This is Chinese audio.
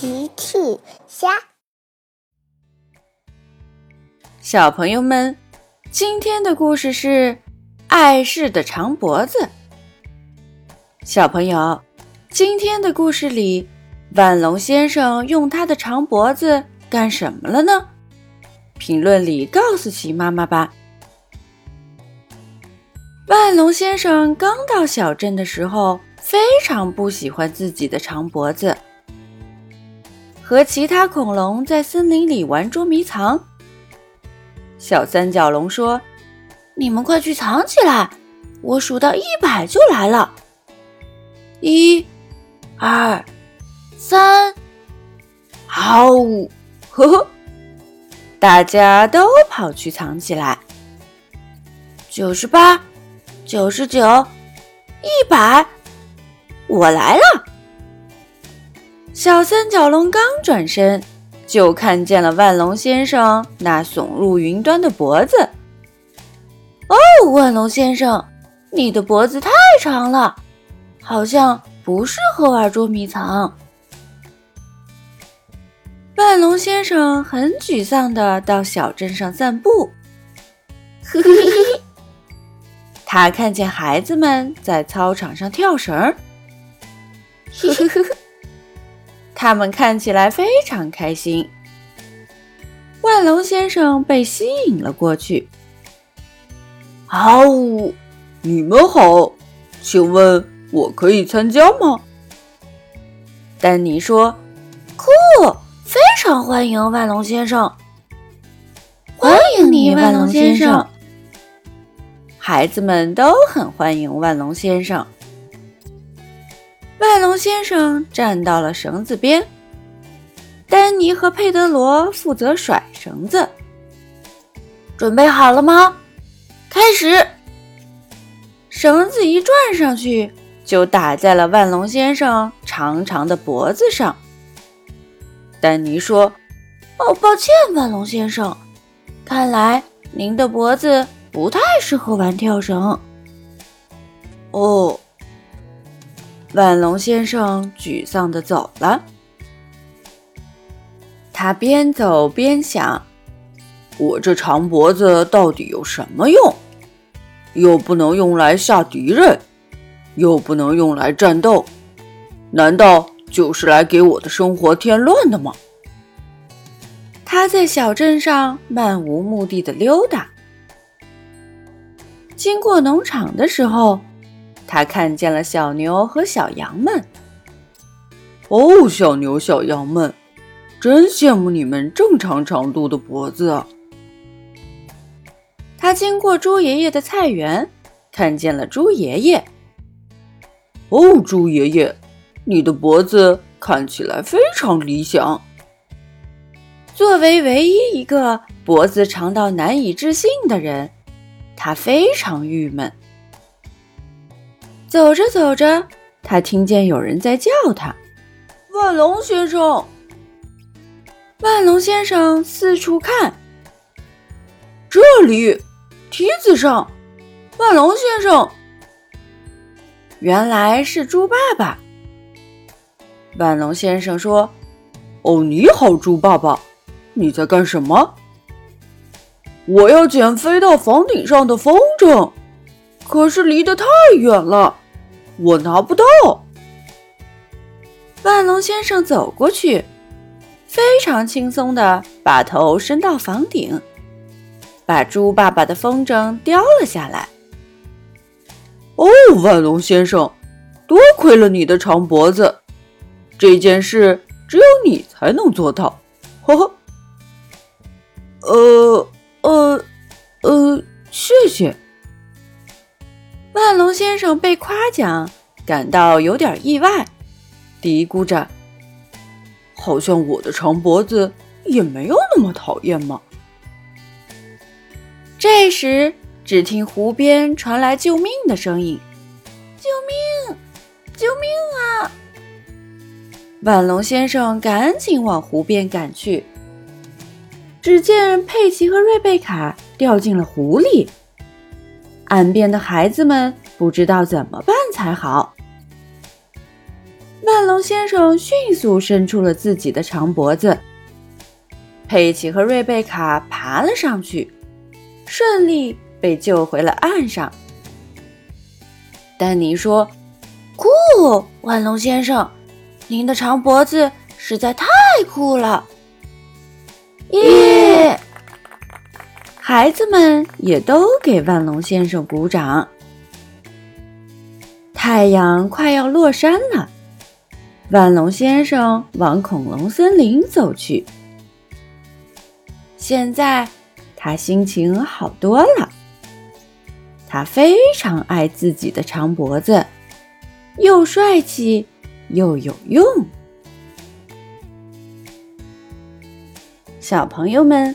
奇趣虾，小朋友们，今天的故事是碍事的长脖子。小朋友，今天的故事里，万龙先生用他的长脖子干什么了呢？评论里告诉奇妈妈吧。万龙先生刚到小镇的时候，非常不喜欢自己的长脖子。和其他恐龙在森林里玩捉迷藏。小三角龙说：“你们快去藏起来，我数到一百就来了。一、二、三，好！呵呵，大家都跑去藏起来。九十八、九十九、一百，我来了。”小三角龙刚转身，就看见了万龙先生那耸入云端的脖子。哦，万龙先生，你的脖子太长了，好像不适合玩捉迷藏。万龙先生很沮丧的到小镇上散步。呵呵呵，他看见孩子们在操场上跳绳。呵呵呵呵。他们看起来非常开心。万龙先生被吸引了过去。哦，你们好，请问我可以参加吗？丹尼说：“酷，非常欢迎万龙先生，欢迎你，万龙先生。”孩子们都很欢迎万龙先生。万龙先生站到了绳子边，丹尼和佩德罗负责甩绳子。准备好了吗？开始！绳子一转上去，就打在了万龙先生长长的脖子上。丹尼说：“哦，抱歉，万龙先生，看来您的脖子不太适合玩跳绳。”哦。万龙先生沮丧地走了。他边走边想：“我这长脖子到底有什么用？又不能用来吓敌人，又不能用来战斗，难道就是来给我的生活添乱的吗？”他在小镇上漫无目的的溜达，经过农场的时候。他看见了小牛和小羊们。哦，小牛、小羊们，真羡慕你们正常长度的脖子啊！他经过猪爷爷的菜园，看见了猪爷爷。哦，猪爷爷，你的脖子看起来非常理想。作为唯一一个脖子长到难以置信的人，他非常郁闷。走着走着，他听见有人在叫他：“万龙先生！”万龙先生四处看，这里梯子上，万龙先生，原来是猪爸爸。万龙先生说：“哦，你好，猪爸爸，你在干什么？”我要捡飞到房顶上的风筝。可是离得太远了，我拿不到。万龙先生走过去，非常轻松的把头伸到房顶，把猪爸爸的风筝叼了下来。哦，万龙先生，多亏了你的长脖子，这件事只有你才能做到。呵呵。呃呃呃，谢谢。万龙先生被夸奖，感到有点意外，嘀咕着：“好像我的长脖子也没有那么讨厌嘛。”这时，只听湖边传来救命的声音：“救命！救命啊！”万龙先生赶紧往湖边赶去，只见佩奇和瑞贝卡掉进了湖里。岸边的孩子们不知道怎么办才好。万龙先生迅速伸出了自己的长脖子。佩奇和瑞贝卡爬了上去，顺利被救回了岸上。丹尼说：“酷，万龙先生，您的长脖子实在太酷了！”耶！孩子们也都给万龙先生鼓掌。太阳快要落山了，万龙先生往恐龙森林走去。现在他心情好多了。他非常爱自己的长脖子，又帅气又有用。小朋友们，